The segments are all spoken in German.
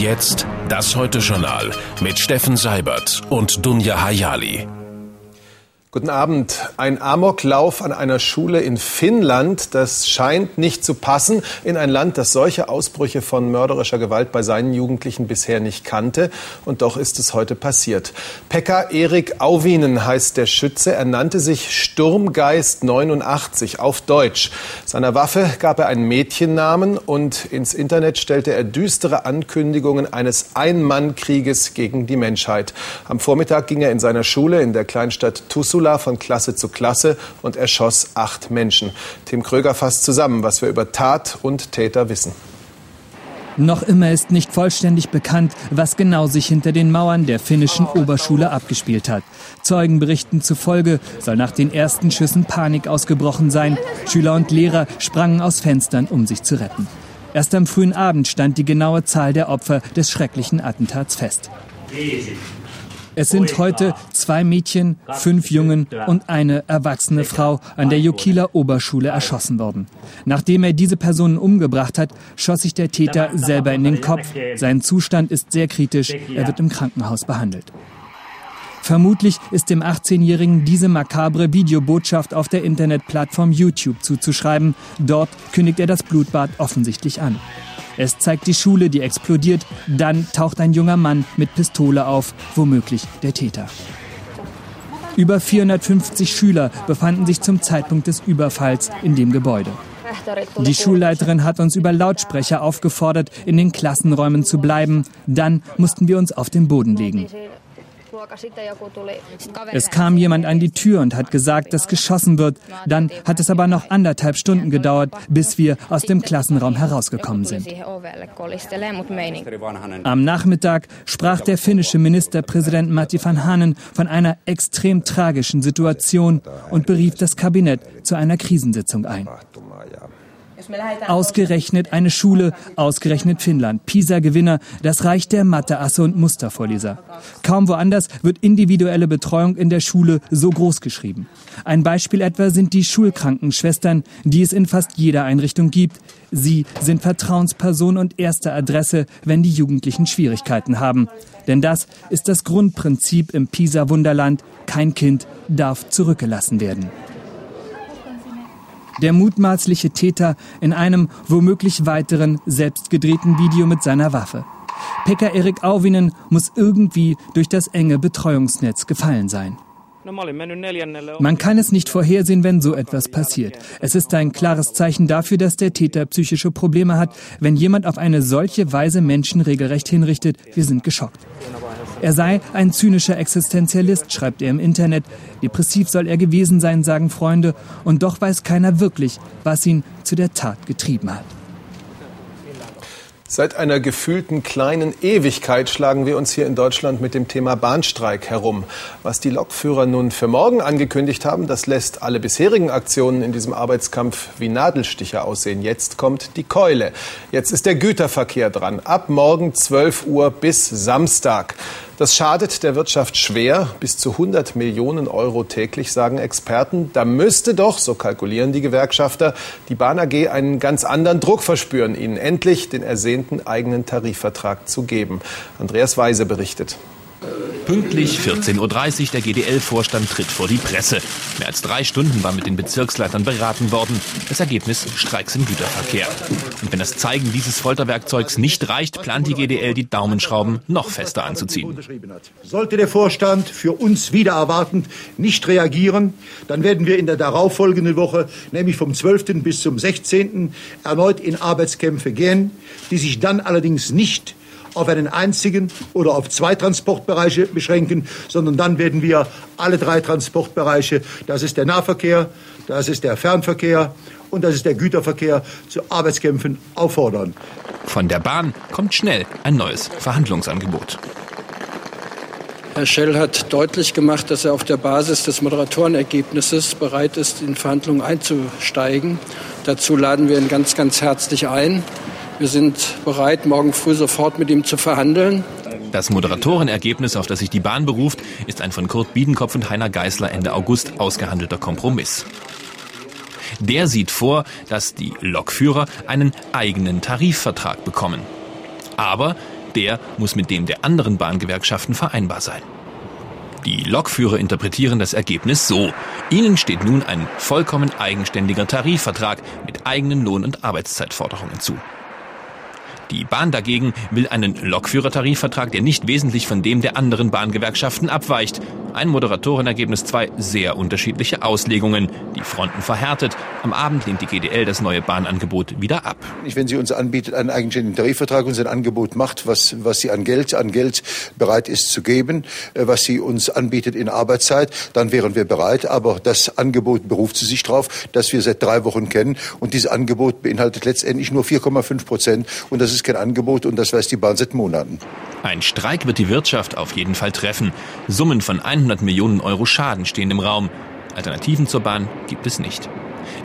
Jetzt das Heute-Journal mit Steffen Seibert und Dunja Hayali. Guten Abend. Ein Amoklauf an einer Schule in Finnland, das scheint nicht zu passen in ein Land, das solche Ausbrüche von mörderischer Gewalt bei seinen Jugendlichen bisher nicht kannte. Und doch ist es heute passiert. Pekka Erik Auvinen heißt der Schütze. Er nannte sich Sturmgeist 89 auf Deutsch. Seiner Waffe gab er einen Mädchennamen und ins Internet stellte er düstere Ankündigungen eines Ein-Mann-Krieges gegen die Menschheit. Am Vormittag ging er in seiner Schule in der Kleinstadt Tussula Ursula von Klasse zu Klasse und erschoss acht Menschen. Tim Kröger fasst zusammen, was wir über Tat und Täter wissen. Noch immer ist nicht vollständig bekannt, was genau sich hinter den Mauern der finnischen Oberschule abgespielt hat. Zeugenberichten zufolge soll nach den ersten Schüssen Panik ausgebrochen sein. Schüler und Lehrer sprangen aus Fenstern, um sich zu retten. Erst am frühen Abend stand die genaue Zahl der Opfer des schrecklichen Attentats fest. Es sind heute zwei Mädchen, fünf Jungen und eine erwachsene Frau an der Jokila Oberschule erschossen worden. Nachdem er diese Personen umgebracht hat, schoss sich der Täter selber in den Kopf. Sein Zustand ist sehr kritisch. Er wird im Krankenhaus behandelt. Vermutlich ist dem 18-Jährigen diese makabre Videobotschaft auf der Internetplattform YouTube zuzuschreiben. Dort kündigt er das Blutbad offensichtlich an. Es zeigt die Schule, die explodiert. Dann taucht ein junger Mann mit Pistole auf, womöglich der Täter. Über 450 Schüler befanden sich zum Zeitpunkt des Überfalls in dem Gebäude. Die Schulleiterin hat uns über Lautsprecher aufgefordert, in den Klassenräumen zu bleiben. Dann mussten wir uns auf den Boden legen. Es kam jemand an die Tür und hat gesagt, dass geschossen wird. Dann hat es aber noch anderthalb Stunden gedauert, bis wir aus dem Klassenraum herausgekommen sind. Am Nachmittag sprach der finnische Ministerpräsident Matti van Hanen von einer extrem tragischen Situation und berief das Kabinett zu einer Krisensitzung ein. Ausgerechnet eine Schule, ausgerechnet Finnland. PISA-Gewinner, das Reich der Mathe-Asse und Mustervorleser. Kaum woanders wird individuelle Betreuung in der Schule so groß geschrieben. Ein Beispiel etwa sind die Schulkrankenschwestern, die es in fast jeder Einrichtung gibt. Sie sind Vertrauensperson und erste Adresse, wenn die Jugendlichen Schwierigkeiten haben. Denn das ist das Grundprinzip im PISA-Wunderland. Kein Kind darf zurückgelassen werden der mutmaßliche Täter in einem womöglich weiteren selbstgedrehten Video mit seiner Waffe. Pekka Erik Auvinen muss irgendwie durch das enge Betreuungsnetz gefallen sein. Man kann es nicht vorhersehen, wenn so etwas passiert. Es ist ein klares Zeichen dafür, dass der Täter psychische Probleme hat, wenn jemand auf eine solche Weise Menschen regelrecht hinrichtet. Wir sind geschockt. Er sei ein zynischer Existenzialist, schreibt er im Internet. Depressiv soll er gewesen sein, sagen Freunde. Und doch weiß keiner wirklich, was ihn zu der Tat getrieben hat. Seit einer gefühlten kleinen Ewigkeit schlagen wir uns hier in Deutschland mit dem Thema Bahnstreik herum. Was die Lokführer nun für morgen angekündigt haben, das lässt alle bisherigen Aktionen in diesem Arbeitskampf wie Nadelstiche aussehen. Jetzt kommt die Keule. Jetzt ist der Güterverkehr dran. Ab morgen 12 Uhr bis Samstag. Das schadet der Wirtschaft schwer, bis zu 100 Millionen Euro täglich, sagen Experten. Da müsste doch, so kalkulieren die Gewerkschafter, die Bahn AG einen ganz anderen Druck verspüren, ihnen endlich den ersehnten eigenen Tarifvertrag zu geben. Andreas Weise berichtet. Pünktlich 14.30 Uhr, der GDL-Vorstand tritt vor die Presse. Mehr als drei Stunden war mit den Bezirksleitern beraten worden. Das Ergebnis Streiks im Güterverkehr. Und wenn das Zeigen dieses Folterwerkzeugs nicht reicht, plant die GDL, die Daumenschrauben noch fester anzuziehen. Sollte der Vorstand für uns wieder erwartend nicht reagieren, dann werden wir in der darauffolgenden Woche, nämlich vom 12. bis zum 16. erneut in Arbeitskämpfe gehen, die sich dann allerdings nicht auf einen einzigen oder auf zwei Transportbereiche beschränken, sondern dann werden wir alle drei Transportbereiche, das ist der Nahverkehr, das ist der Fernverkehr und das ist der Güterverkehr, zu Arbeitskämpfen auffordern. Von der Bahn kommt schnell ein neues Verhandlungsangebot. Herr Schell hat deutlich gemacht, dass er auf der Basis des Moderatorenergebnisses bereit ist, in Verhandlungen einzusteigen. Dazu laden wir ihn ganz, ganz herzlich ein. Wir sind bereit, morgen früh sofort mit ihm zu verhandeln. Das Moderatorenergebnis, auf das sich die Bahn beruft, ist ein von Kurt Biedenkopf und Heiner Geißler Ende August ausgehandelter Kompromiss. Der sieht vor, dass die Lokführer einen eigenen Tarifvertrag bekommen. Aber Der muss mit dem der anderen Bahngewerkschaften vereinbar sein. Die Lokführer interpretieren das Ergebnis so. Ihnen steht nun ein vollkommen eigenständiger Tarifvertrag mit eigenen Lohn- und Arbeitszeitforderungen zu. Die Bahn dagegen will einen Lokführertarifvertrag, der nicht wesentlich von dem der anderen Bahngewerkschaften abweicht. Ein Moderatorenergebnis zwei sehr unterschiedliche Auslegungen. Die Fronten verhärtet. Am Abend lehnt die GDL das neue Bahnangebot wieder ab. Wenn sie uns anbietet, einen eigenständigen Tarifvertrag, uns ein Angebot macht, was, was sie an Geld, an Geld bereit ist zu geben, äh, was sie uns anbietet in Arbeitszeit, dann wären wir bereit. Aber das Angebot beruft sie sich darauf, dass wir seit drei Wochen kennen. Und dieses Angebot beinhaltet letztendlich nur 4,5 Prozent. Und das ist kein Angebot und das weiß die Bahn seit Monaten. Ein Streik wird die Wirtschaft auf jeden Fall treffen. Summen von 100 Millionen Euro Schaden stehen im Raum. Alternativen zur Bahn gibt es nicht.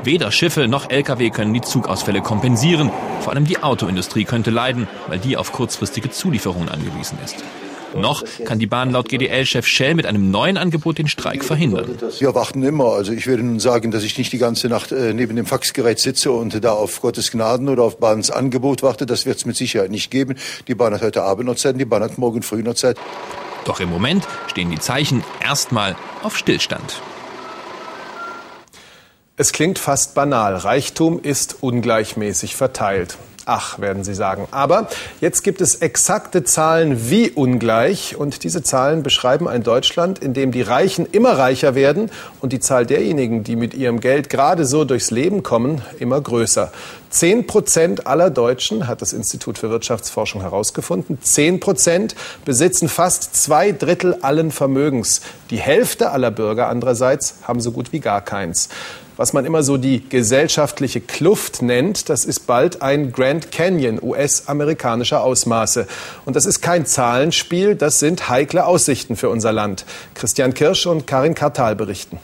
Weder Schiffe noch Lkw können die Zugausfälle kompensieren. Vor allem die Autoindustrie könnte leiden, weil die auf kurzfristige Zulieferungen angewiesen ist. Noch kann die Bahn laut GDL-Chef Shell mit einem neuen Angebot den Streik verhindern. Wir warten immer. Also ich würde nun sagen, dass ich nicht die ganze Nacht äh, neben dem Faxgerät sitze und da auf Gottes Gnaden oder auf Bahns Angebot warte. Das wird es mit Sicherheit nicht geben. Die Bahn hat heute Abend noch Zeit, die Bahn hat morgen früh noch Zeit. Doch im Moment stehen die Zeichen erstmal auf Stillstand. Es klingt fast banal. Reichtum ist ungleichmäßig verteilt. Ach, werden Sie sagen. Aber jetzt gibt es exakte Zahlen, wie ungleich. Und diese Zahlen beschreiben ein Deutschland, in dem die Reichen immer reicher werden und die Zahl derjenigen, die mit ihrem Geld gerade so durchs Leben kommen, immer größer. Zehn Prozent aller Deutschen, hat das Institut für Wirtschaftsforschung herausgefunden, zehn Prozent besitzen fast zwei Drittel allen Vermögens. Die Hälfte aller Bürger andererseits haben so gut wie gar keins was man immer so die gesellschaftliche Kluft nennt, das ist bald ein Grand Canyon US-amerikanischer Ausmaße. Und das ist kein Zahlenspiel, das sind heikle Aussichten für unser Land. Christian Kirsch und Karin Kartal berichten.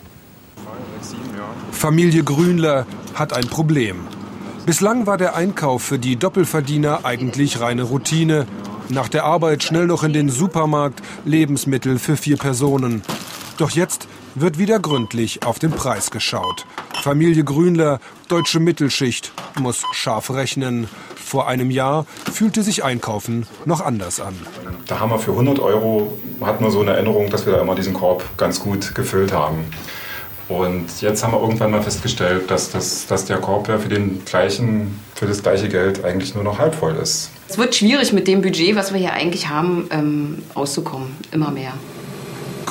Familie Grünler hat ein Problem. Bislang war der Einkauf für die Doppelverdiener eigentlich reine Routine. Nach der Arbeit schnell noch in den Supermarkt, Lebensmittel für vier Personen. Doch jetzt wird wieder gründlich auf den Preis geschaut. Familie Grünler, deutsche Mittelschicht, muss scharf rechnen. Vor einem Jahr fühlte sich Einkaufen noch anders an. Da haben wir für 100 Euro, hatten wir so eine Erinnerung, dass wir da immer diesen Korb ganz gut gefüllt haben. Und jetzt haben wir irgendwann mal festgestellt, dass, das, dass der Korb ja für, den gleichen, für das gleiche Geld eigentlich nur noch halb voll ist. Es wird schwierig mit dem Budget, was wir hier eigentlich haben, ähm, auszukommen. Immer mehr.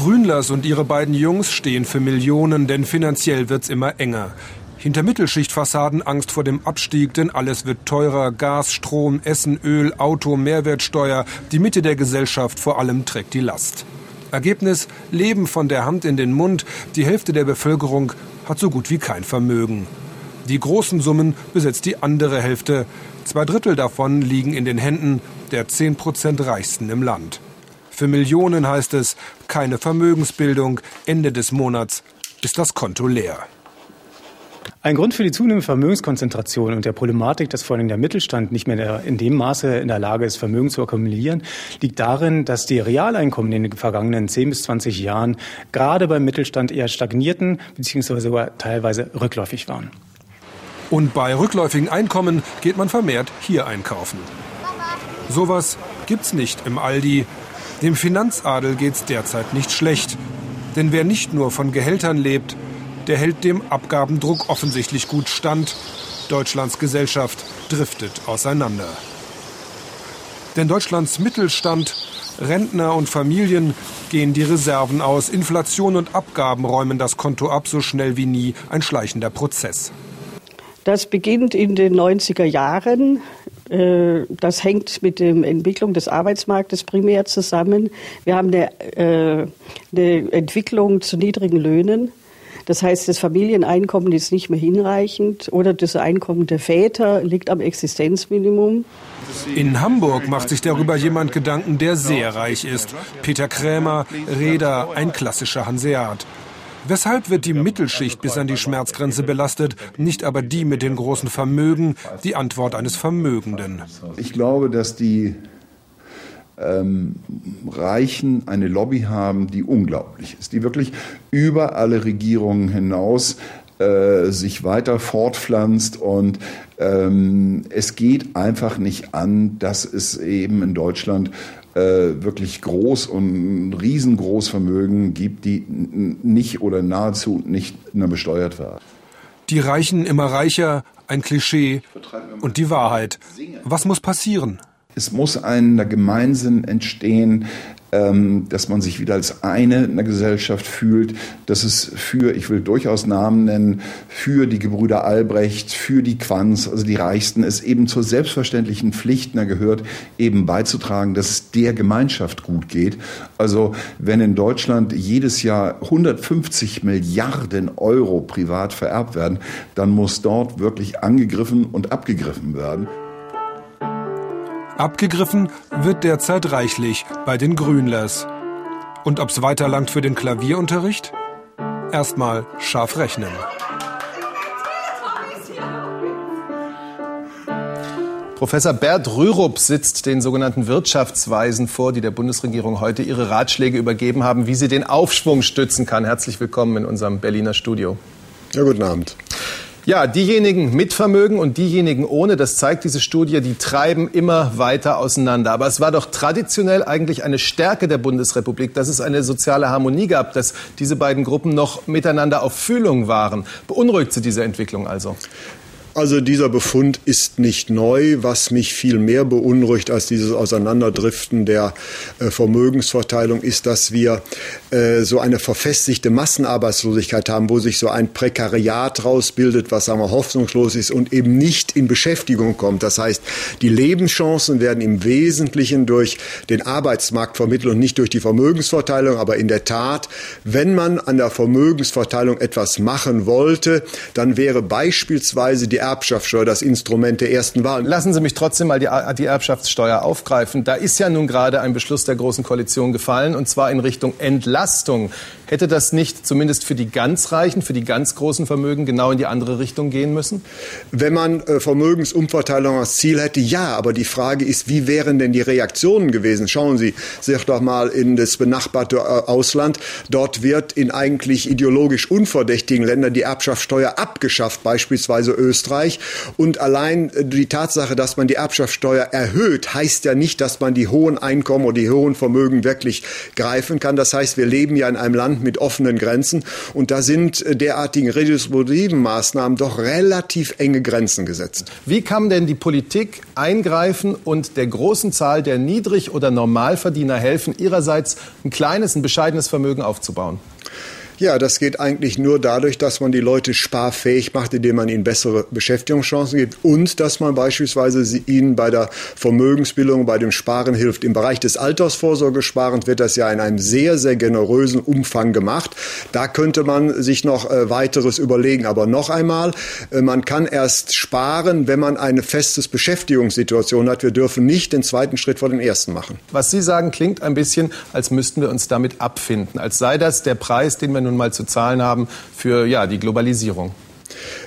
Grünlers und ihre beiden Jungs stehen für Millionen, denn finanziell wird's immer enger. Hinter Mittelschichtfassaden Angst vor dem Abstieg, denn alles wird teurer. Gas, Strom, Essen, Öl, Auto, Mehrwertsteuer. Die Mitte der Gesellschaft vor allem trägt die Last. Ergebnis, Leben von der Hand in den Mund. Die Hälfte der Bevölkerung hat so gut wie kein Vermögen. Die großen Summen besetzt die andere Hälfte. Zwei Drittel davon liegen in den Händen der 10 Prozent Reichsten im Land. Für Millionen heißt es keine Vermögensbildung. Ende des Monats ist das Konto leer. Ein Grund für die zunehmende Vermögenskonzentration und der Problematik, dass vor allem der Mittelstand nicht mehr in dem Maße in der Lage ist, Vermögen zu akkumulieren, liegt darin, dass die Realeinkommen in den vergangenen 10 bis 20 Jahren gerade beim Mittelstand eher stagnierten bzw. sogar teilweise rückläufig waren. Und bei rückläufigen Einkommen geht man vermehrt hier einkaufen. Sowas gibt's nicht im Aldi, dem Finanzadel geht's derzeit nicht schlecht. Denn wer nicht nur von Gehältern lebt, der hält dem Abgabendruck offensichtlich gut stand. Deutschlands Gesellschaft driftet auseinander. Denn Deutschlands Mittelstand, Rentner und Familien gehen die Reserven aus. Inflation und Abgaben räumen das Konto ab, so schnell wie nie ein schleichender Prozess. Das beginnt in den 90er Jahren das hängt mit der Entwicklung des Arbeitsmarktes primär zusammen. Wir haben eine, äh, eine Entwicklung zu niedrigen Löhnen. Das heißt, das Familieneinkommen ist nicht mehr hinreichend oder das Einkommen der Väter liegt am Existenzminimum. In Hamburg macht sich darüber jemand Gedanken, der sehr reich ist. Peter Krämer, Räder, ein klassischer Hanseat. Weshalb wird die Mittelschicht bis an die Schmerzgrenze belastet, nicht aber die mit den großen Vermögen? Die Antwort eines Vermögenden. Ich glaube, dass die ähm, Reichen eine Lobby haben, die unglaublich ist, die wirklich über alle Regierungen hinaus äh, sich weiter fortpflanzt und ähm, es geht einfach nicht an, dass es eben in Deutschland äh, wirklich groß und riesengroß Vermögen gibt, die nicht oder nahezu nicht mehr besteuert werden. Die Reichen immer reicher, ein Klischee und die Wahrheit. Was muss passieren? Es muss ein Gemeinsinn entstehen, ähm, dass man sich wieder als eine in der Gesellschaft fühlt, dass es für, ich will durchaus Namen nennen, für die Gebrüder Albrecht, für die Quanz, also die Reichsten, es eben zur selbstverständlichen Pflicht gehört, eben beizutragen, dass es der Gemeinschaft gut geht. Also wenn in Deutschland jedes Jahr 150 Milliarden Euro privat vererbt werden, dann muss dort wirklich angegriffen und abgegriffen werden. Abgegriffen wird derzeit reichlich bei den Grünlers. Und ob's weiterlangt für den Klavierunterricht? Erstmal scharf rechnen. Professor Bert Rürup sitzt den sogenannten Wirtschaftsweisen vor, die der Bundesregierung heute ihre Ratschläge übergeben haben, wie sie den Aufschwung stützen kann. Herzlich willkommen in unserem Berliner Studio. Ja, guten Abend. Ja, diejenigen mit Vermögen und diejenigen ohne, das zeigt diese Studie, die treiben immer weiter auseinander. Aber es war doch traditionell eigentlich eine Stärke der Bundesrepublik, dass es eine soziale Harmonie gab, dass diese beiden Gruppen noch miteinander auf Fühlung waren. Beunruhigt Sie diese Entwicklung also? Also dieser Befund ist nicht neu. Was mich viel mehr beunruhigt als dieses Auseinanderdriften der äh, Vermögensverteilung ist, dass wir äh, so eine verfestigte Massenarbeitslosigkeit haben, wo sich so ein Prekariat rausbildet, was sagen wir hoffnungslos ist und eben nicht in Beschäftigung kommt. Das heißt, die Lebenschancen werden im Wesentlichen durch den Arbeitsmarkt vermittelt und nicht durch die Vermögensverteilung. Aber in der Tat, wenn man an der Vermögensverteilung etwas machen wollte, dann wäre beispielsweise die Erbschaftssteuer das Instrument der ersten Wahl. Lassen Sie mich trotzdem mal die, die Erbschaftssteuer aufgreifen. Da ist ja nun gerade ein Beschluss der Großen Koalition gefallen, und zwar in Richtung Entlastung. Hätte das nicht zumindest für die ganz Reichen, für die ganz großen Vermögen genau in die andere Richtung gehen müssen? Wenn man äh, Vermögensumverteilung als Ziel hätte, ja. Aber die Frage ist, wie wären denn die Reaktionen gewesen? Schauen Sie sich doch mal in das benachbarte äh, Ausland. Dort wird in eigentlich ideologisch unverdächtigen Ländern die Erbschaftssteuer abgeschafft, beispielsweise Österreich. Und allein äh, die Tatsache, dass man die Erbschaftssteuer erhöht, heißt ja nicht, dass man die hohen Einkommen oder die hohen Vermögen wirklich greifen kann. Das heißt, wir leben ja in einem Land, mit offenen Grenzen. Und da sind äh, derartigen redistributiven Maßnahmen doch relativ enge Grenzen gesetzt. Wie kann denn die Politik eingreifen und der großen Zahl der Niedrig- oder Normalverdiener helfen, ihrerseits ein kleines, ein bescheidenes Vermögen aufzubauen? Ja, das geht eigentlich nur dadurch, dass man die Leute sparfähig macht, indem man ihnen bessere Beschäftigungschancen gibt und dass man beispielsweise ihnen bei der Vermögensbildung, bei dem Sparen hilft. Im Bereich des Altersvorsorgesparens wird das ja in einem sehr, sehr generösen Umfang gemacht. Da könnte man sich noch äh, weiteres überlegen. Aber noch einmal, äh, man kann erst sparen, wenn man eine festes Beschäftigungssituation hat. Wir dürfen nicht den zweiten Schritt vor den ersten machen. Was Sie sagen, klingt ein bisschen, als müssten wir uns damit abfinden, als sei das der Preis, den wir nun mal zu zahlen haben für ja, die Globalisierung.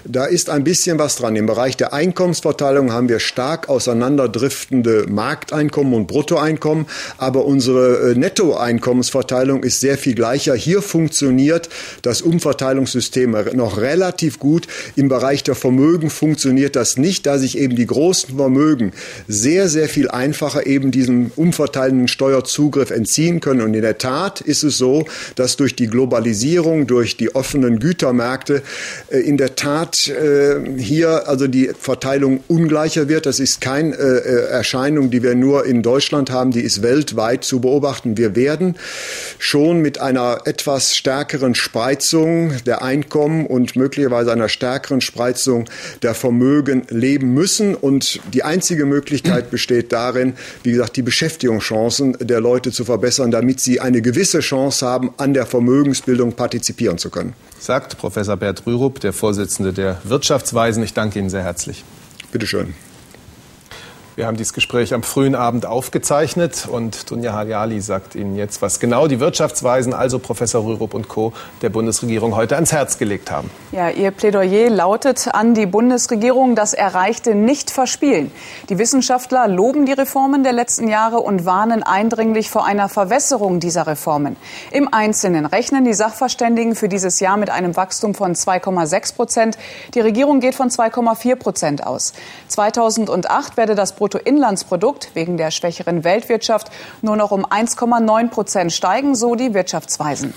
Da ist ein bisschen was dran. Im Bereich der Einkommensverteilung haben wir stark auseinanderdriftende Markteinkommen und Bruttoeinkommen, aber unsere äh, Nettoeinkommensverteilung ist sehr viel gleicher. Hier funktioniert das Umverteilungssystem noch relativ gut. Im Bereich der Vermögen funktioniert das nicht, da sich eben die großen Vermögen sehr, sehr viel einfacher eben diesem umverteilenden Steuerzugriff entziehen können. Und in der Tat ist es so, dass durch die Globalisierung, durch die offenen Gütermärkte äh, in der Tat äh, hier also die Verteilung ungleicher wird. Das ist keine äh, Erscheinung, die wir nur in Deutschland haben, die ist weltweit zu beobachten. Wir werden schon mit einer etwas stärkeren Spreizung der Einkommen und möglicherweise einer stärkeren Spreizung der Vermögen leben müssen. Und die einzige Möglichkeit besteht darin, wie gesagt, die Beschäftigungschancen der Leute zu verbessern, damit sie eine gewisse Chance haben, an der Vermögensbildung partizipieren zu können. Sagt Professor Bert Rürup, der Vorsitzende der Wirtschaftsweisen. Ich danke Ihnen sehr herzlich. Bitte schön. Wir haben dieses Gespräch am frühen Abend aufgezeichnet und Dunja Haljali sagt Ihnen jetzt, was genau die Wirtschaftsweisen, also Professor Rürup und Co. der Bundesregierung heute ans Herz gelegt haben. Ja, Ihr Plädoyer lautet an die Bundesregierung, das Erreichte nicht verspielen. Die Wissenschaftler loben die Reformen der letzten Jahre und warnen eindringlich vor einer Verwässerung dieser Reformen. Im Einzelnen rechnen die Sachverständigen für dieses Jahr mit einem Wachstum von 2,6 Prozent. Die Regierung geht von 2,4 Prozent aus. 2008 werde das Bruttoinlandsprodukt wegen der schwächeren Weltwirtschaft nur noch um 1,9 Prozent steigen, so die Wirtschaftsweisen.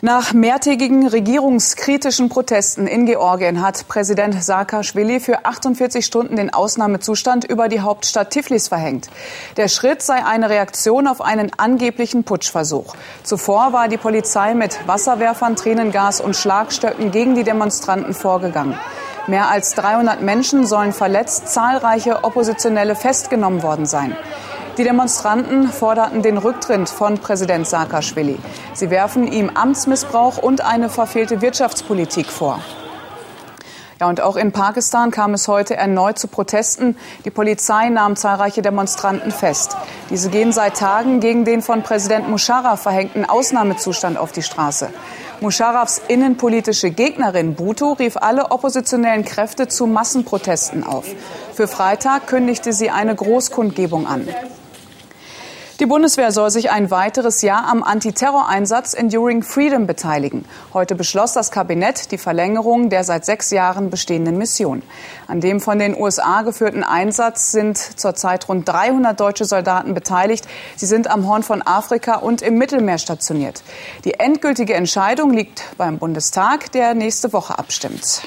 Nach mehrtägigen regierungskritischen Protesten in Georgien hat Präsident Saakashvili für 48 Stunden den Ausnahmezustand über die Hauptstadt Tiflis verhängt. Der Schritt sei eine Reaktion auf einen angeblichen Putschversuch. Zuvor war die Polizei mit Wasserwerfern, Tränengas und Schlagstöcken gegen die Demonstranten vorgegangen. Mehr als 300 Menschen sollen verletzt, zahlreiche Oppositionelle festgenommen worden sein. Die Demonstranten forderten den Rücktritt von Präsident Saakashvili. Sie werfen ihm Amtsmissbrauch und eine verfehlte Wirtschaftspolitik vor. Ja, und auch in Pakistan kam es heute erneut zu Protesten. Die Polizei nahm zahlreiche Demonstranten fest. Diese gehen seit Tagen gegen den von Präsident Musharraf verhängten Ausnahmezustand auf die Straße. Musharrafs innenpolitische Gegnerin Bhutto rief alle oppositionellen Kräfte zu Massenprotesten auf. Für Freitag kündigte sie eine Großkundgebung an. Die Bundeswehr soll sich ein weiteres Jahr am Antiterroreinsatz Enduring Freedom beteiligen. Heute beschloss das Kabinett die Verlängerung der seit sechs Jahren bestehenden Mission. An dem von den USA geführten Einsatz sind zurzeit rund 300 deutsche Soldaten beteiligt. Sie sind am Horn von Afrika und im Mittelmeer stationiert. Die endgültige Entscheidung liegt beim Bundestag, der nächste Woche abstimmt.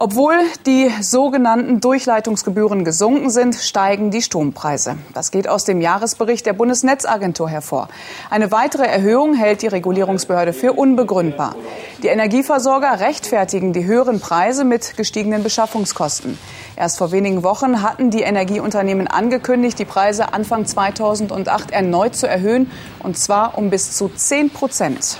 Obwohl die sogenannten Durchleitungsgebühren gesunken sind, steigen die Strompreise. Das geht aus dem Jahresbericht der Bundesnetzagentur hervor. Eine weitere Erhöhung hält die Regulierungsbehörde für unbegründbar. Die Energieversorger rechtfertigen die höheren Preise mit gestiegenen Beschaffungskosten. Erst vor wenigen Wochen hatten die Energieunternehmen angekündigt, die Preise Anfang 2008 erneut zu erhöhen, und zwar um bis zu 10 Prozent.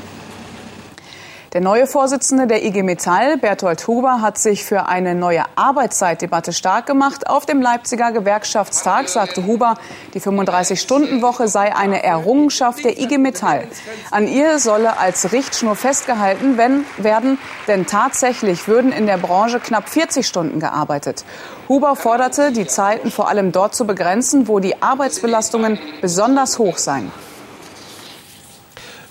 Der neue Vorsitzende der IG Metall, Berthold Huber, hat sich für eine neue Arbeitszeitdebatte stark gemacht. Auf dem Leipziger Gewerkschaftstag sagte Huber, die 35-Stunden-Woche sei eine Errungenschaft der IG Metall. An ihr solle als Richtschnur festgehalten werden, denn tatsächlich würden in der Branche knapp 40 Stunden gearbeitet. Huber forderte, die Zeiten vor allem dort zu begrenzen, wo die Arbeitsbelastungen besonders hoch seien.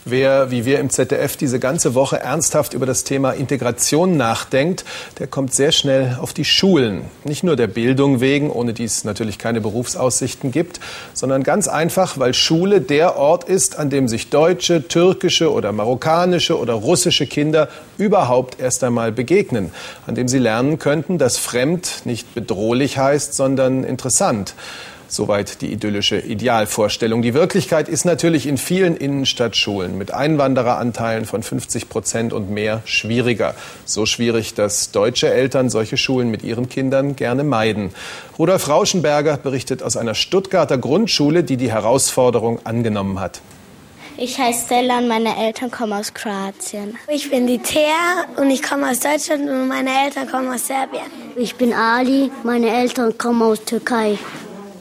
Wer, wie wir im ZDF, diese ganze Woche ernsthaft über das Thema Integration nachdenkt, der kommt sehr schnell auf die Schulen. Nicht nur der Bildung wegen, ohne die es natürlich keine Berufsaussichten gibt, sondern ganz einfach, weil Schule der Ort ist, an dem sich deutsche, türkische oder marokkanische oder russische Kinder überhaupt erst einmal begegnen, an dem sie lernen könnten, dass fremd nicht bedrohlich heißt, sondern interessant. Soweit die idyllische Idealvorstellung. Die Wirklichkeit ist natürlich in vielen Innenstadtschulen mit Einwandereranteilen von 50 Prozent und mehr schwieriger. So schwierig, dass deutsche Eltern solche Schulen mit ihren Kindern gerne meiden. Rudolf Rauschenberger berichtet aus einer Stuttgarter Grundschule, die die Herausforderung angenommen hat. Ich heiße Stella und meine Eltern kommen aus Kroatien. Ich bin die Thea und ich komme aus Deutschland und meine Eltern kommen aus Serbien. Ich bin Ali, meine Eltern kommen aus Türkei.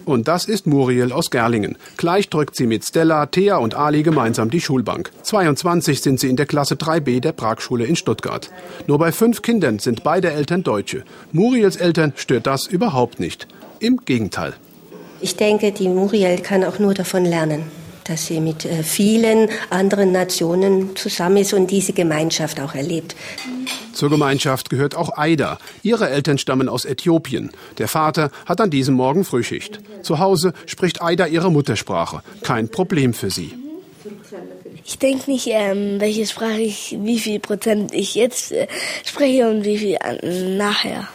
Und das ist Muriel aus Gerlingen. Gleich drückt sie mit Stella, Thea und Ali gemeinsam die Schulbank. 22 sind sie in der Klasse 3b der Pragschule in Stuttgart. Nur bei fünf Kindern sind beide Eltern Deutsche. Muriels Eltern stört das überhaupt nicht. Im Gegenteil. Ich denke, die Muriel kann auch nur davon lernen dass sie mit äh, vielen anderen Nationen zusammen ist und diese Gemeinschaft auch erlebt. Zur Gemeinschaft gehört auch Aida. Ihre Eltern stammen aus Äthiopien. Der Vater hat an diesem Morgen Frühschicht. Zu Hause spricht Aida ihre Muttersprache. Kein Problem für sie. Ich denke nicht, ähm, welche Sprache ich, wie viel Prozent ich jetzt äh, spreche und wie viel äh, nachher.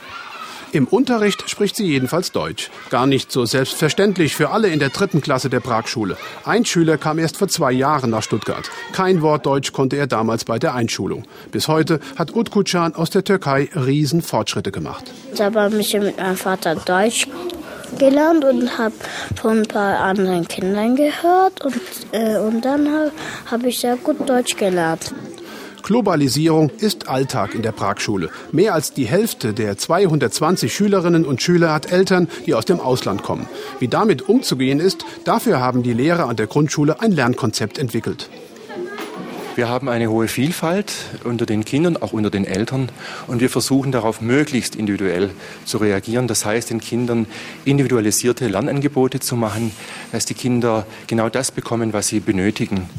Im Unterricht spricht sie jedenfalls Deutsch. Gar nicht so selbstverständlich für alle in der dritten Klasse der Pragschule. Ein Schüler kam erst vor zwei Jahren nach Stuttgart. Kein Wort Deutsch konnte er damals bei der Einschulung. Bis heute hat Utkucan aus der Türkei riesen Fortschritte gemacht. Ich habe mich mit meinem Vater Deutsch gelernt und habe von ein paar anderen Kindern gehört und, äh, und dann habe hab ich sehr gut Deutsch gelernt. Globalisierung ist Alltag in der Pragschule. Mehr als die Hälfte der 220 Schülerinnen und Schüler hat Eltern, die aus dem Ausland kommen. Wie damit umzugehen ist, dafür haben die Lehrer an der Grundschule ein Lernkonzept entwickelt. Wir haben eine hohe Vielfalt unter den Kindern, auch unter den Eltern. Und wir versuchen darauf möglichst individuell zu reagieren. Das heißt, den Kindern individualisierte Lernangebote zu machen, dass die Kinder genau das bekommen, was sie benötigen.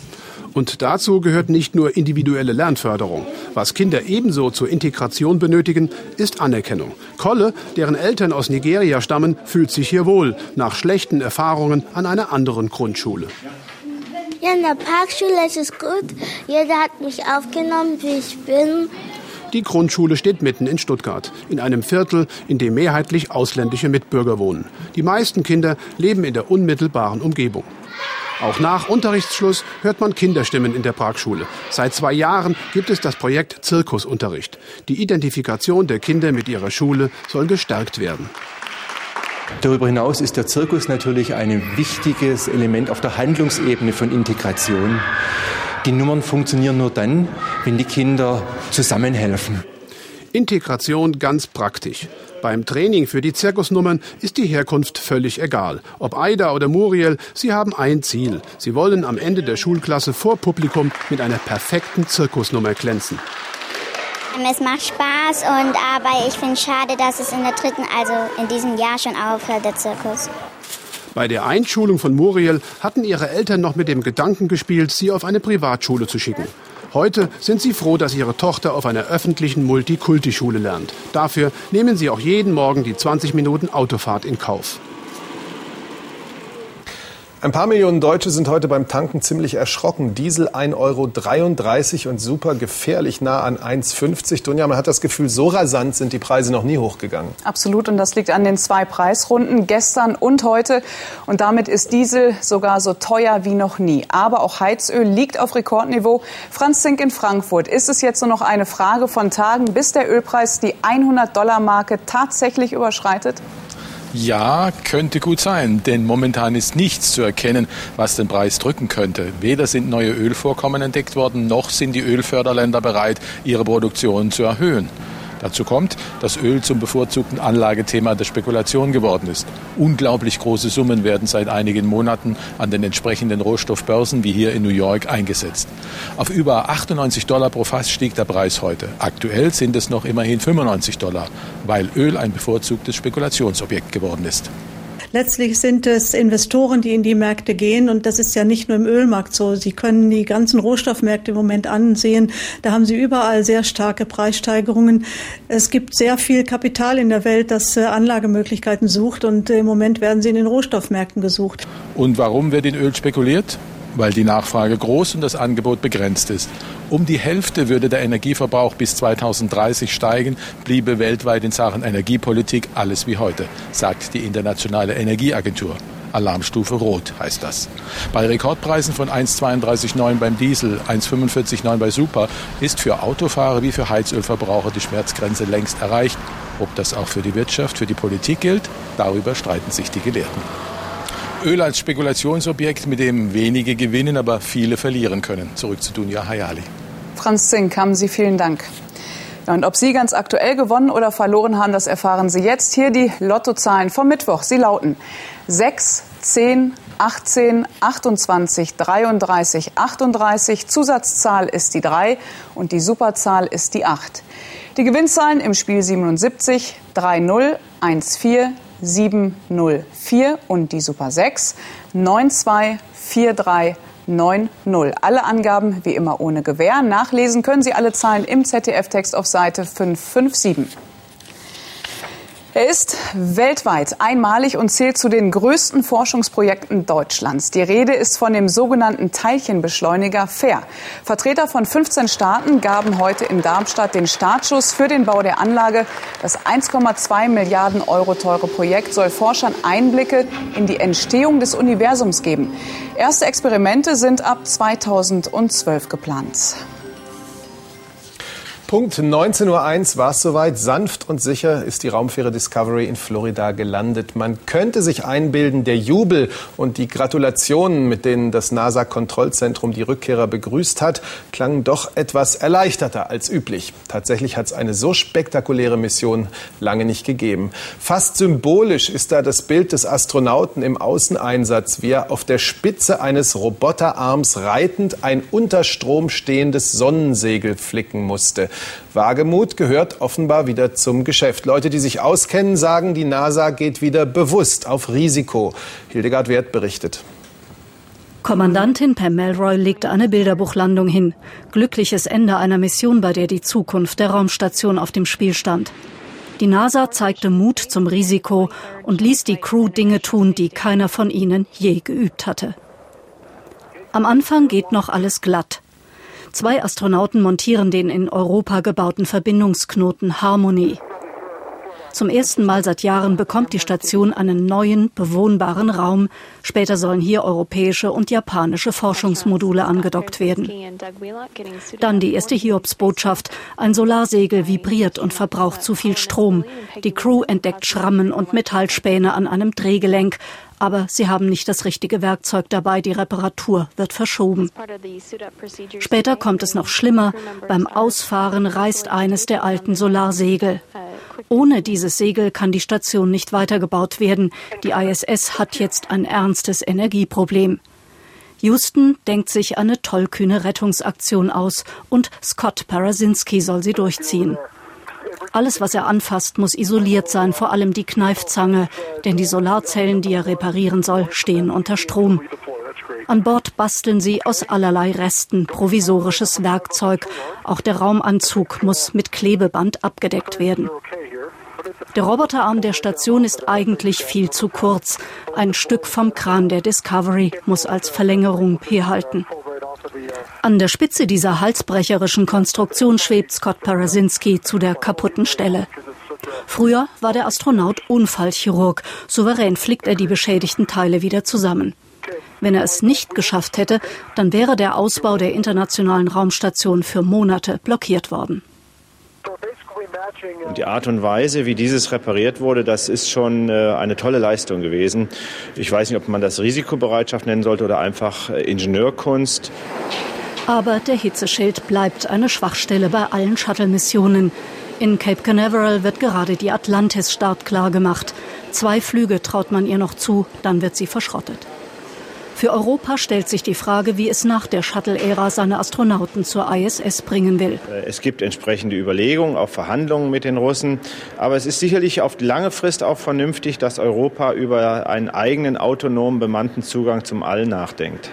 Und dazu gehört nicht nur individuelle Lernförderung. Was Kinder ebenso zur Integration benötigen, ist Anerkennung. Kolle, deren Eltern aus Nigeria stammen, fühlt sich hier wohl nach schlechten Erfahrungen an einer anderen Grundschule. Ja, in der Parkschule ist es gut. Jeder hat mich aufgenommen, wie ich bin. Die Grundschule steht mitten in Stuttgart, in einem Viertel, in dem mehrheitlich ausländische Mitbürger wohnen. Die meisten Kinder leben in der unmittelbaren Umgebung. Auch nach Unterrichtsschluss hört man Kinderstimmen in der Parkschule. Seit zwei Jahren gibt es das Projekt Zirkusunterricht. Die Identifikation der Kinder mit ihrer Schule soll gestärkt werden. Darüber hinaus ist der Zirkus natürlich ein wichtiges Element auf der Handlungsebene von Integration. Die Nummern funktionieren nur dann, wenn die Kinder zusammenhelfen. Integration ganz praktisch. Beim Training für die Zirkusnummern ist die Herkunft völlig egal. Ob Aida oder Muriel, sie haben ein Ziel. Sie wollen am Ende der Schulklasse vor Publikum mit einer perfekten Zirkusnummer glänzen. Es macht Spaß und aber ich finde es schade, dass es in der dritten, also in diesem Jahr schon aufhört, der Zirkus. Bei der Einschulung von Muriel hatten ihre Eltern noch mit dem Gedanken gespielt, sie auf eine Privatschule zu schicken. Heute sind sie froh, dass ihre Tochter auf einer öffentlichen Multikulti-Schule lernt. Dafür nehmen sie auch jeden Morgen die 20 Minuten Autofahrt in Kauf. Ein paar Millionen Deutsche sind heute beim Tanken ziemlich erschrocken. Diesel 1,33 Euro und super gefährlich nah an 1,50. Dunja, man hat das Gefühl, so rasant sind die Preise noch nie hochgegangen. Absolut. Und das liegt an den zwei Preisrunden, gestern und heute. Und damit ist Diesel sogar so teuer wie noch nie. Aber auch Heizöl liegt auf Rekordniveau. Franz Zink in Frankfurt. Ist es jetzt nur noch eine Frage von Tagen, bis der Ölpreis die 100-Dollar-Marke tatsächlich überschreitet? Ja, könnte gut sein, denn momentan ist nichts zu erkennen, was den Preis drücken könnte. Weder sind neue Ölvorkommen entdeckt worden, noch sind die Ölförderländer bereit, ihre Produktion zu erhöhen. Dazu kommt, dass Öl zum bevorzugten Anlagethema der Spekulation geworden ist. Unglaublich große Summen werden seit einigen Monaten an den entsprechenden Rohstoffbörsen wie hier in New York eingesetzt. Auf über 98 Dollar pro Fass stieg der Preis heute. Aktuell sind es noch immerhin 95 Dollar, weil Öl ein bevorzugtes Spekulationsobjekt geworden ist. Letztlich sind es Investoren, die in die Märkte gehen. Und das ist ja nicht nur im Ölmarkt so. Sie können die ganzen Rohstoffmärkte im Moment ansehen. Da haben Sie überall sehr starke Preissteigerungen. Es gibt sehr viel Kapital in der Welt, das äh, Anlagemöglichkeiten sucht. Und im Moment werden sie in den Rohstoffmärkten gesucht. Und warum wird in Öl spekuliert? weil die Nachfrage groß und das Angebot begrenzt ist. Um die Hälfte würde der Energieverbrauch bis 2030 steigen, bliebe weltweit in Sachen Energiepolitik alles wie heute, sagt die Internationale Energieagentur. Alarmstufe Rot heißt das. Bei Rekordpreisen von 1,32,9 beim Diesel, 1,45,9 bei Super ist für Autofahrer wie für Heizölverbraucher die Schmerzgrenze längst erreicht. Ob das auch für die Wirtschaft, für die Politik gilt, darüber streiten sich die Gelehrten. Öl als Spekulationsobjekt, mit dem wenige gewinnen, aber viele verlieren können. Zurück zu Dunja Hayali. Franz Zink, haben Sie vielen Dank. und ob Sie ganz aktuell gewonnen oder verloren haben, das erfahren Sie jetzt. Hier die Lottozahlen vom Mittwoch. Sie lauten 6, 10, 18, 28, 33, 38. Zusatzzahl ist die 3 und die Superzahl ist die 8. Die Gewinnzahlen im Spiel 77, 3-0, 1-4, 704 und die Super 6 924390. Alle Angaben wie immer ohne Gewähr. Nachlesen können Sie alle Zahlen im ZDF-Text auf Seite 557. Er ist weltweit einmalig und zählt zu den größten Forschungsprojekten Deutschlands. Die Rede ist von dem sogenannten Teilchenbeschleuniger FAIR. Vertreter von 15 Staaten gaben heute in Darmstadt den Startschuss für den Bau der Anlage. Das 1,2 Milliarden Euro teure Projekt soll Forschern Einblicke in die Entstehung des Universums geben. Erste Experimente sind ab 2012 geplant. Punkt 19.01 Uhr war es soweit. Sanft und sicher ist die Raumfähre Discovery in Florida gelandet. Man könnte sich einbilden, der Jubel und die Gratulationen, mit denen das NASA-Kontrollzentrum die Rückkehrer begrüßt hat, klangen doch etwas erleichterter als üblich. Tatsächlich hat es eine so spektakuläre Mission lange nicht gegeben. Fast symbolisch ist da das Bild des Astronauten im Außeneinsatz, wie er auf der Spitze eines Roboterarms reitend ein unter Strom stehendes Sonnensegel flicken musste. Wagemut gehört offenbar wieder zum Geschäft. Leute, die sich auskennen, sagen, die NASA geht wieder bewusst auf Risiko. Hildegard Wert berichtet. Kommandantin Pam Melroy legte eine Bilderbuchlandung hin. Glückliches Ende einer Mission, bei der die Zukunft der Raumstation auf dem Spiel stand. Die NASA zeigte Mut zum Risiko und ließ die Crew Dinge tun, die keiner von ihnen je geübt hatte. Am Anfang geht noch alles glatt. Zwei Astronauten montieren den in Europa gebauten Verbindungsknoten Harmony. Zum ersten Mal seit Jahren bekommt die Station einen neuen, bewohnbaren Raum. Später sollen hier europäische und japanische Forschungsmodule angedockt werden. Dann die erste Hiobsbotschaft. Ein Solarsegel vibriert und verbraucht zu viel Strom. Die Crew entdeckt Schrammen und Metallspäne an einem Drehgelenk. Aber sie haben nicht das richtige Werkzeug dabei. Die Reparatur wird verschoben. Später kommt es noch schlimmer. Beim Ausfahren reißt eines der alten Solarsegel. Ohne dieses Segel kann die Station nicht weitergebaut werden. Die ISS hat jetzt ein ernstes Energieproblem. Houston denkt sich eine tollkühne Rettungsaktion aus und Scott Parasinski soll sie durchziehen. Alles, was er anfasst, muss isoliert sein, vor allem die Kneifzange, denn die Solarzellen, die er reparieren soll, stehen unter Strom. An Bord basteln sie aus allerlei Resten provisorisches Werkzeug. Auch der Raumanzug muss mit Klebeband abgedeckt werden. Der Roboterarm der Station ist eigentlich viel zu kurz. Ein Stück vom Kran der Discovery muss als Verlängerung herhalten. An der Spitze dieser halsbrecherischen Konstruktion schwebt Scott Parasinski zu der kaputten Stelle. Früher war der Astronaut Unfallchirurg. Souverän flickt er die beschädigten Teile wieder zusammen. Wenn er es nicht geschafft hätte, dann wäre der Ausbau der internationalen Raumstation für Monate blockiert worden. Und die Art und Weise, wie dieses repariert wurde, das ist schon äh, eine tolle Leistung gewesen. Ich weiß nicht, ob man das Risikobereitschaft nennen sollte oder einfach äh, Ingenieurkunst. Aber der Hitzeschild bleibt eine Schwachstelle bei allen Shuttle-Missionen. In Cape Canaveral wird gerade die Atlantis startklar gemacht. Zwei Flüge traut man ihr noch zu, dann wird sie verschrottet. Für Europa stellt sich die Frage, wie es nach der Shuttle-Ära seine Astronauten zur ISS bringen will. Äh, es gibt entsprechende Überlegungen, auch Verhandlungen mit den Russen. Aber es ist sicherlich auf lange Frist auch vernünftig, dass Europa über einen eigenen autonomen bemannten Zugang zum All nachdenkt.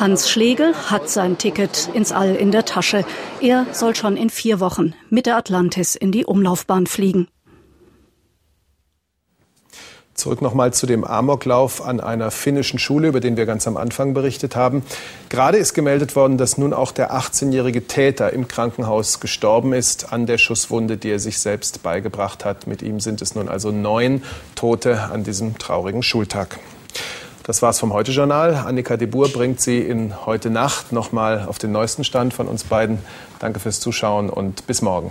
Hans Schlegel hat sein Ticket ins All in der Tasche. Er soll schon in vier Wochen mit der Atlantis in die Umlaufbahn fliegen. Zurück nochmal zu dem Amoklauf an einer finnischen Schule, über den wir ganz am Anfang berichtet haben. Gerade ist gemeldet worden, dass nun auch der 18-jährige Täter im Krankenhaus gestorben ist an der Schusswunde, die er sich selbst beigebracht hat. Mit ihm sind es nun also neun Tote an diesem traurigen Schultag. Das war's vom Heute-Journal. Annika de Boer bringt Sie in heute Nacht nochmal auf den neuesten Stand von uns beiden. Danke fürs Zuschauen und bis morgen.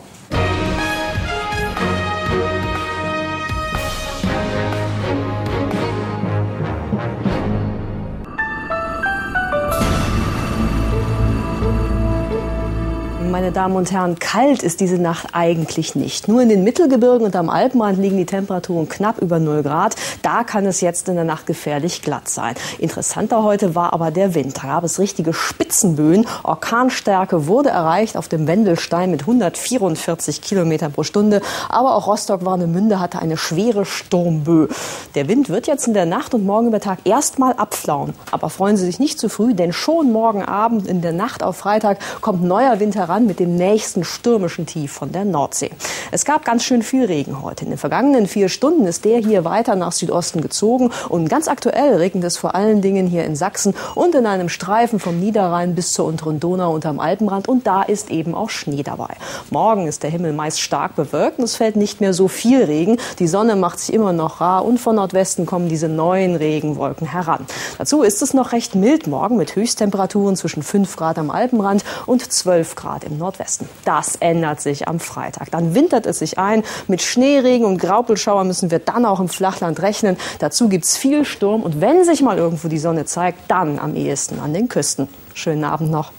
Meine Damen und Herren, kalt ist diese Nacht eigentlich nicht. Nur in den Mittelgebirgen und am Alpenrand liegen die Temperaturen knapp über 0 Grad. Da kann es jetzt in der Nacht gefährlich glatt sein. Interessanter heute war aber der Wind. Da gab es richtige Spitzenböen. Orkanstärke wurde erreicht auf dem Wendelstein mit 144 Kilometern pro Stunde. Aber auch Rostock-Warnemünde hatte eine schwere Sturmböe. Der Wind wird jetzt in der Nacht und morgen über Tag erstmal abflauen. Aber freuen Sie sich nicht zu früh, denn schon morgen Abend in der Nacht auf Freitag kommt neuer Wind heran mit dem nächsten stürmischen Tief von der Nordsee. Es gab ganz schön viel Regen heute. In den vergangenen vier Stunden ist der hier weiter nach Südosten gezogen und ganz aktuell regnet es vor allen Dingen hier in Sachsen und in einem Streifen vom Niederrhein bis zur unteren Donau unterm Alpenrand und da ist eben auch Schnee dabei. Morgen ist der Himmel meist stark bewölkt und es fällt nicht mehr so viel Regen. Die Sonne macht sich immer noch rar und von Nordwesten kommen diese neuen Regenwolken heran. Dazu ist es noch recht mild morgen mit Höchsttemperaturen zwischen 5 Grad am Alpenrand und 12 Grad im Nordwesten. Das ändert sich am Freitag. Dann wintert es sich ein. Mit Schneeregen und Graupelschauer müssen wir dann auch im Flachland rechnen. Dazu gibt es viel Sturm und wenn sich mal irgendwo die Sonne zeigt, dann am ehesten an den Küsten. Schönen Abend noch.